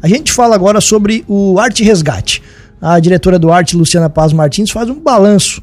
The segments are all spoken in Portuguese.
A gente fala agora sobre o Arte Resgate. A diretora do Arte, Luciana Paz Martins, faz um balanço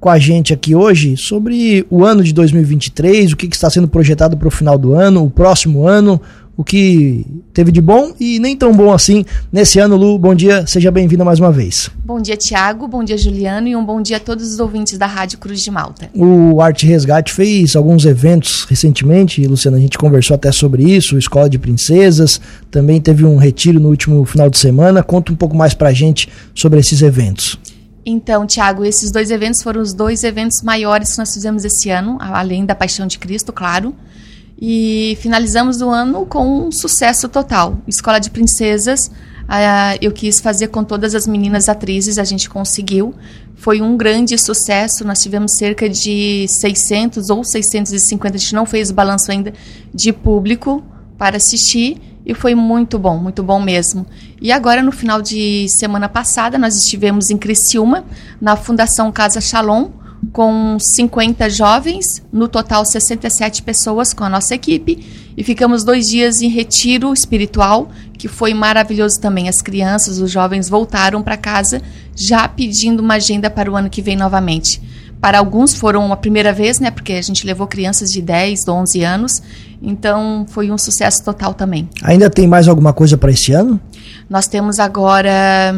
com a gente aqui hoje sobre o ano de 2023, o que, está sendo projetado para o final do ano, o próximo ano, o que teve de bom e nem tão bom assim nesse ano. Lu, bom dia, seja bem-vinda mais uma vez. Bom dia, Tiago, bom dia, Juliano, e um bom dia a todos os ouvintes da Rádio Cruz de Malta. O Arte Resgate fez alguns eventos recentemente, Luciana, a gente conversou até sobre isso, Escola de Princesas, também teve um retiro no último final de semana. Conta um pouco mais pra gente sobre esses eventos. Então, Tiago, esses dois eventos foram os dois eventos maiores que nós fizemos esse ano, além da Paixão de Cristo, claro. E finalizamos o ano com um sucesso total. Escola de Princesas, eu quis fazer com todas as meninas atrizes, a gente conseguiu. Foi um grande sucesso, nós tivemos cerca de 600 ou 650, a gente não fez o balanço ainda, de público para assistir e foi muito bom, muito bom mesmo. E agora, no final de semana passada, nós estivemos em Criciúma, na Fundação Casa Shalom, com 50 jovens, no total 67 pessoas com a nossa equipe, e ficamos dois dias em retiro espiritual, que foi maravilhoso também. As crianças, os jovens voltaram para casa já pedindo uma agenda para o ano que vem novamente. Para alguns foram a primeira vez, né? Porque a gente levou crianças de 10, 11 anos. Então foi um sucesso total também. Ainda tem mais alguma coisa para esse ano? Nós temos agora,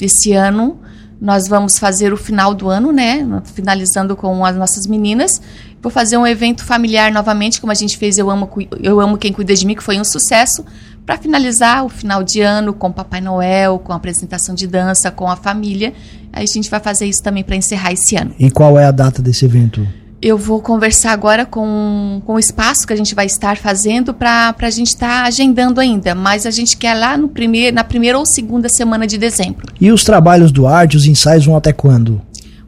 esse ano, nós vamos fazer o final do ano, né? Finalizando com as nossas meninas. Vou fazer um evento familiar novamente, como a gente fez Eu Amo, Eu Amo Quem Cuida de Mim, que foi um sucesso. Para finalizar o final de ano com Papai Noel, com a apresentação de dança, com a família. Aí a gente vai fazer isso também para encerrar esse ano. E qual é a data desse evento? Eu vou conversar agora com, com o espaço que a gente vai estar fazendo para a gente estar tá agendando ainda. Mas a gente quer lá no primeir, na primeira ou segunda semana de dezembro. E os trabalhos do arte, os ensaios vão até quando?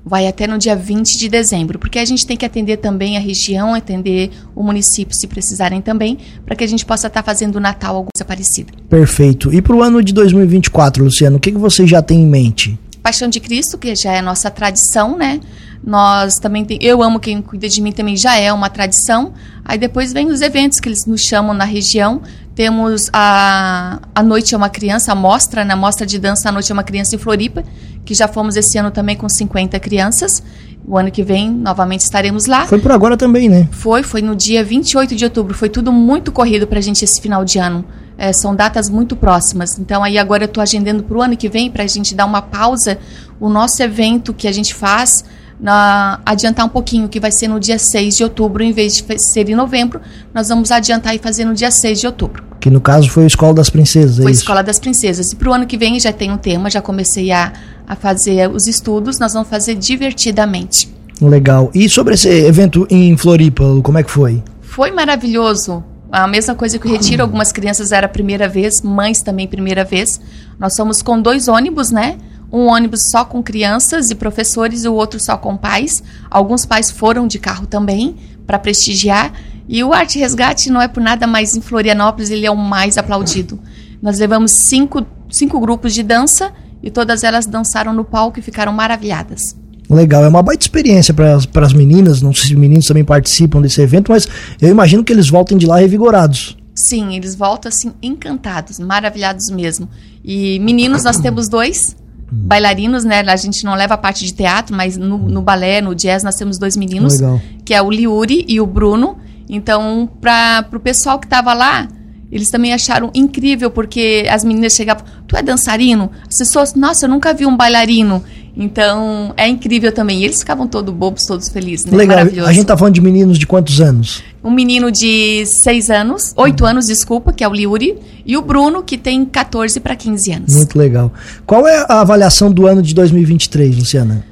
Vai até no dia 20 de dezembro, porque a gente tem que atender também a região, atender o município se precisarem também, para que a gente possa estar tá fazendo o Natal alguma coisa parecida. Perfeito. E para o ano de 2024, Luciano, o que, que você já tem em mente? Paixão de Cristo, que já é a nossa tradição, né? Nós também tem, eu amo quem cuida de mim também já é uma tradição. Aí depois vem os eventos que eles nos chamam na região. Temos a a noite é uma criança, a mostra, na né? mostra de dança a noite é uma criança em Floripa, que já fomos esse ano também com 50 crianças. O ano que vem novamente estaremos lá. Foi por agora também, né? Foi, foi no dia 28 de outubro. Foi tudo muito corrido pra gente esse final de ano. É, são datas muito próximas. Então aí agora eu estou agendando para o ano que vem para a gente dar uma pausa. O nosso evento que a gente faz na, adiantar um pouquinho, que vai ser no dia 6 de outubro, em vez de ser em novembro, nós vamos adiantar e fazer no dia 6 de outubro. Que no caso foi a Escola das Princesas, é Foi a Escola das Princesas. E para o ano que vem já tem um tema, já comecei a, a fazer os estudos, nós vamos fazer divertidamente. Legal. E sobre esse evento em Floripa, como é que foi? Foi maravilhoso. A mesma coisa que o Retiro, algumas crianças era a primeira vez, mães também primeira vez. Nós somos com dois ônibus, né? um ônibus só com crianças e professores e o outro só com pais. Alguns pais foram de carro também para prestigiar. E o Arte Resgate não é por nada mais em Florianópolis, ele é o mais aplaudido. Nós levamos cinco, cinco grupos de dança e todas elas dançaram no palco e ficaram maravilhadas. Legal, é uma baita experiência para as meninas. Não sei se os meninos também participam desse evento, mas eu imagino que eles voltem de lá revigorados. Sim, eles voltam assim encantados, maravilhados mesmo. E meninos, nós temos dois bailarinos, né? A gente não leva a parte de teatro, mas no, no balé, no jazz, nós temos dois meninos, Legal. que é o Liuri e o Bruno. Então, para o pessoal que estava lá, eles também acharam incrível, porque as meninas chegavam, tu é dançarino? As pessoas, nossa, eu nunca vi um bailarino. Então, é incrível também. E eles ficavam todos bobos, todos felizes, né? Legal. A gente tá falando de meninos de quantos anos? Um menino de 6 anos, 8 uhum. anos, desculpa, que é o Liuri, e o Bruno, que tem 14 para 15 anos. Muito legal. Qual é a avaliação do ano de 2023, Luciana?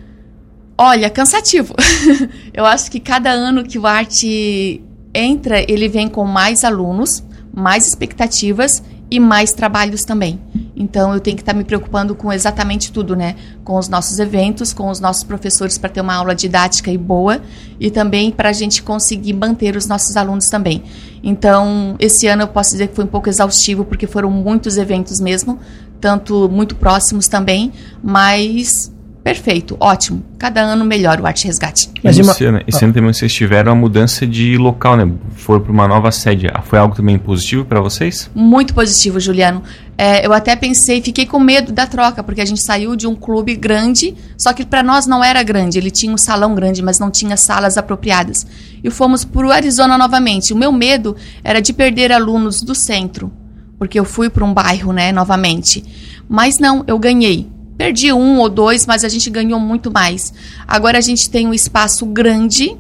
Olha, cansativo. Eu acho que cada ano que o Arte entra, ele vem com mais alunos, mais expectativas e mais trabalhos também. Então eu tenho que estar tá me preocupando com exatamente tudo, né? Com os nossos eventos, com os nossos professores para ter uma aula didática e boa e também para a gente conseguir manter os nossos alunos também. Então esse ano eu posso dizer que foi um pouco exaustivo porque foram muitos eventos mesmo, tanto muito próximos também, mas perfeito, ótimo. Cada ano melhor o Arte Resgate. Mas e Luciana, uma... esse ano também vocês tiveram a mudança de local, né? Foram para uma nova sede. Foi algo também positivo para vocês? Muito positivo, Juliano. É, eu até pensei, fiquei com medo da troca, porque a gente saiu de um clube grande, só que para nós não era grande. Ele tinha um salão grande, mas não tinha salas apropriadas. E fomos para o Arizona novamente. O meu medo era de perder alunos do centro, porque eu fui para um bairro, né, novamente. Mas não, eu ganhei. Perdi um ou dois, mas a gente ganhou muito mais. Agora a gente tem um espaço grande.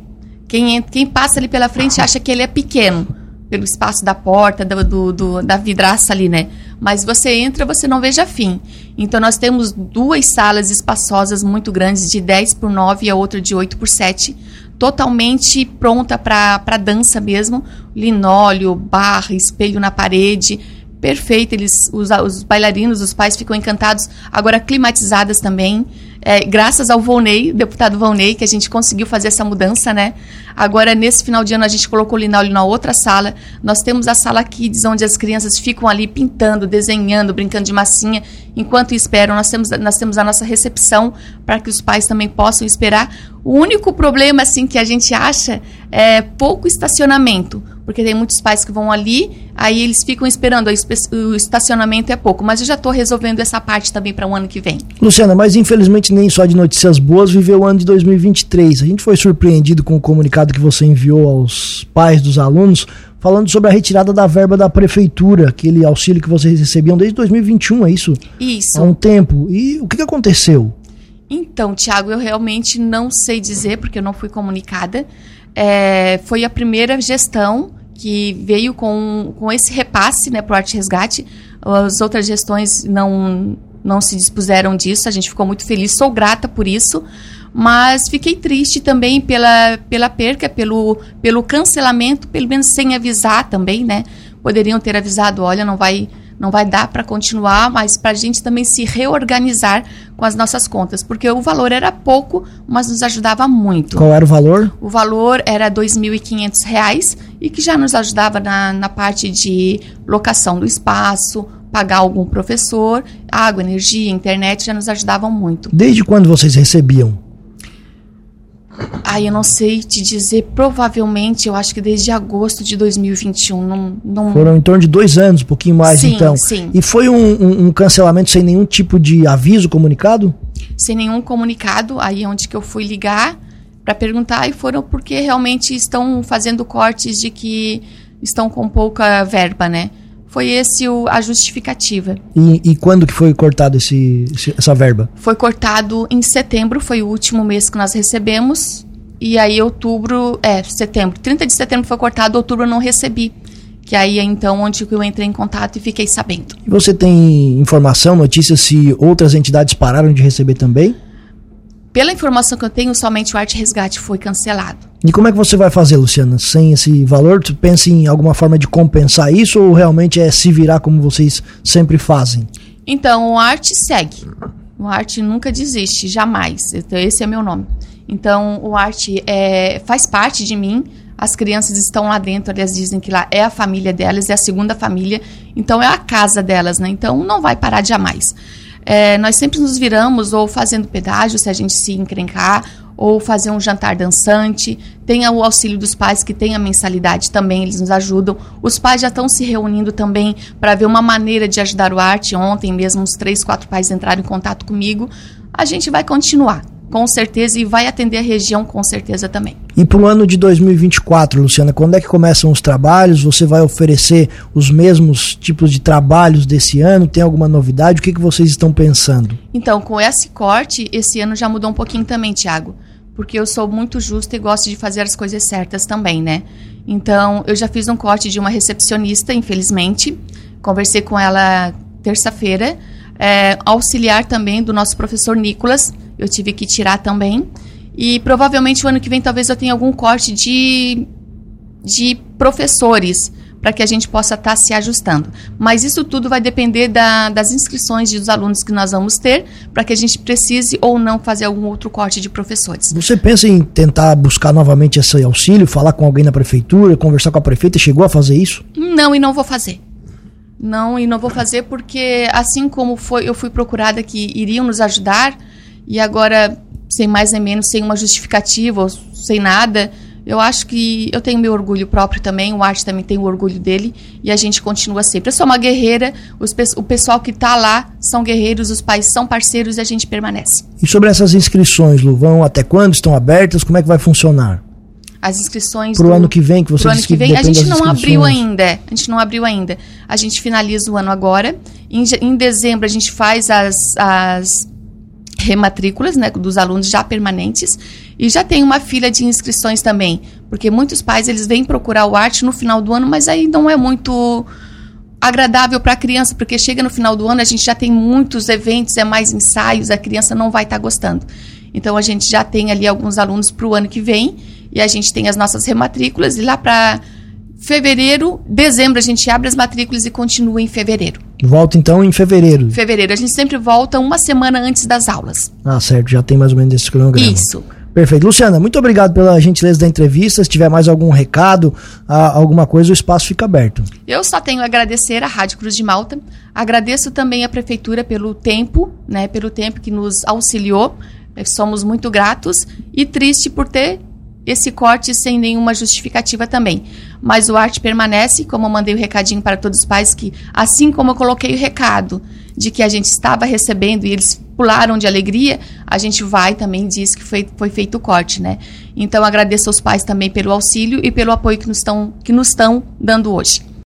Quem, quem passa ali pela frente acha que ele é pequeno, pelo espaço da porta, do, do, do, da vidraça ali, né? Mas você entra, você não veja fim. Então nós temos duas salas espaçosas muito grandes, de 10 por 9 e a outra de 8 por 7, totalmente pronta para dança mesmo. Linóleo, barra, espelho na parede perfeita. Eles, os, os, bailarinos, os pais ficam encantados. Agora climatizadas também. É, graças ao Volney, deputado Volney, que a gente conseguiu fazer essa mudança, né? Agora, nesse final de ano, a gente colocou o linóleo na outra sala. Nós temos a sala Kids, onde as crianças ficam ali pintando, desenhando, brincando de massinha, enquanto esperam. Nós temos, nós temos a nossa recepção para que os pais também possam esperar. O único problema, assim, que a gente acha é pouco estacionamento porque tem muitos pais que vão ali, aí eles ficam esperando, o estacionamento é pouco. Mas eu já estou resolvendo essa parte também para o ano que vem. Luciana, mas infelizmente nem só de notícias boas viveu o ano de 2023. A gente foi surpreendido com o comunicado que você enviou aos pais dos alunos, falando sobre a retirada da verba da prefeitura, aquele auxílio que vocês recebiam desde 2021, é isso? Isso. Há um tempo. E o que, que aconteceu? Então, Tiago, eu realmente não sei dizer, porque eu não fui comunicada. É, foi a primeira gestão que veio com, com esse repasse né, para o Arte Resgate. As outras gestões não, não se dispuseram disso, a gente ficou muito feliz, sou grata por isso, mas fiquei triste também pela, pela perca, pelo, pelo cancelamento, pelo menos sem avisar também, né? Poderiam ter avisado, olha, não vai não vai dar para continuar, mas para a gente também se reorganizar com as nossas contas, porque o valor era pouco, mas nos ajudava muito. Qual era o valor? O valor era R$ 2.500 e que já nos ajudava na, na parte de locação do espaço, pagar algum professor, água, energia, internet já nos ajudavam muito. Desde quando vocês recebiam? Ai, eu não sei te dizer, provavelmente, eu acho que desde agosto de 2021. Não, não... Foram em torno de dois anos, um pouquinho mais, sim, então. Sim. E foi um, um, um, cancelamento sem nenhum tipo de aviso comunicado? Sem nenhum comunicado, aí é onde que eu fui ligar para perguntar, e foram porque realmente estão fazendo cortes de que estão com pouca verba, né? Foi esse o, a justificativa. E, e, quando que foi cortado esse, essa verba? Foi cortado em setembro, foi o último mês que nós recebemos. E aí outubro, é, setembro, 30 de setembro foi cortado, outubro eu não recebi. Que aí é então onde eu entrei em contato e fiquei sabendo. E você tem informação, notícia se outras entidades pararam de receber também? Pela informação que eu tenho, somente o Arte Resgate foi cancelado. E como é que você vai fazer, Luciana? Sem esse valor, tu pensa em alguma forma de compensar isso ou realmente é se virar como vocês sempre fazem? Então, o Arte segue. O Arte nunca desiste, jamais. Então, esse é meu nome. Então, o Arte é, faz parte de mim. As crianças estão lá dentro, elas dizem que lá é a família delas, é a segunda família. Então, é a casa delas, né? Então, não vai parar jamais. É, nós sempre nos viramos ou fazendo pedágio, se a gente se encrencar, ou fazer um jantar dançante. Tem o auxílio dos pais, que tem a mensalidade também, eles nos ajudam. Os pais já estão se reunindo também para ver uma maneira de ajudar o arte. Ontem mesmo, uns três, quatro pais entraram em contato comigo. A gente vai continuar com certeza, e vai atender a região com certeza também. E para o ano de 2024, Luciana, quando é que começam os trabalhos? Você vai oferecer os mesmos tipos de trabalhos desse ano? Tem alguma novidade? O que, que vocês estão pensando? Então, com esse corte, esse ano já mudou um pouquinho também, Tiago. Porque eu sou muito justa e gosto de fazer as coisas certas também, né? Então, eu já fiz um corte de uma recepcionista, infelizmente. Conversei com ela terça-feira. É, auxiliar também do nosso professor Nicolas, eu tive que tirar também. E provavelmente o ano que vem talvez eu tenha algum corte de, de professores para que a gente possa estar tá se ajustando. Mas isso tudo vai depender da, das inscrições dos alunos que nós vamos ter, para que a gente precise ou não fazer algum outro corte de professores. Você pensa em tentar buscar novamente esse auxílio, falar com alguém na prefeitura, conversar com a prefeita? Chegou a fazer isso? Não, e não vou fazer. Não, e não vou fazer porque, assim como foi, eu fui procurada que iriam nos ajudar, e agora, sem mais nem menos, sem uma justificativa, sem nada, eu acho que eu tenho meu orgulho próprio também, o Arte também tem o orgulho dele, e a gente continua sempre. Eu sou uma guerreira, os, o pessoal que está lá são guerreiros, os pais são parceiros e a gente permanece. E sobre essas inscrições, Lu, vão até quando? Estão abertas? Como é que vai funcionar? As inscrições para o ano que vem que você ano que vem a gente não abriu ainda a gente não abriu ainda a gente finaliza o ano agora em, em dezembro a gente faz as, as rematrículas né, dos alunos já permanentes e já tem uma fila de inscrições também, porque muitos pais eles vêm procurar o arte no final do ano, mas aí não é muito agradável para a criança, porque chega no final do ano a gente já tem muitos eventos, é mais ensaios, a criança não vai estar tá gostando. Então a gente já tem ali alguns alunos para o ano que vem e a gente tem as nossas rematrículas e lá para fevereiro, dezembro a gente abre as matrículas e continua em fevereiro. Volta então em fevereiro. Fevereiro. A gente sempre volta uma semana antes das aulas. Ah, certo. Já tem mais ou menos esse cronograma. Isso. Perfeito. Luciana, muito obrigado pela gentileza da entrevista. Se tiver mais algum recado, alguma coisa, o espaço fica aberto. Eu só tenho a agradecer à Rádio Cruz de Malta. Agradeço também à Prefeitura pelo tempo, né, pelo tempo que nos auxiliou. Somos muito gratos e triste por ter esse corte sem nenhuma justificativa também. Mas o arte permanece, como eu mandei o recadinho para todos os pais, que assim como eu coloquei o recado de que a gente estava recebendo e eles pularam de alegria, a gente vai também diz que foi, foi feito o corte, né? Então agradeço aos pais também pelo auxílio e pelo apoio que nos estão, que nos estão dando hoje.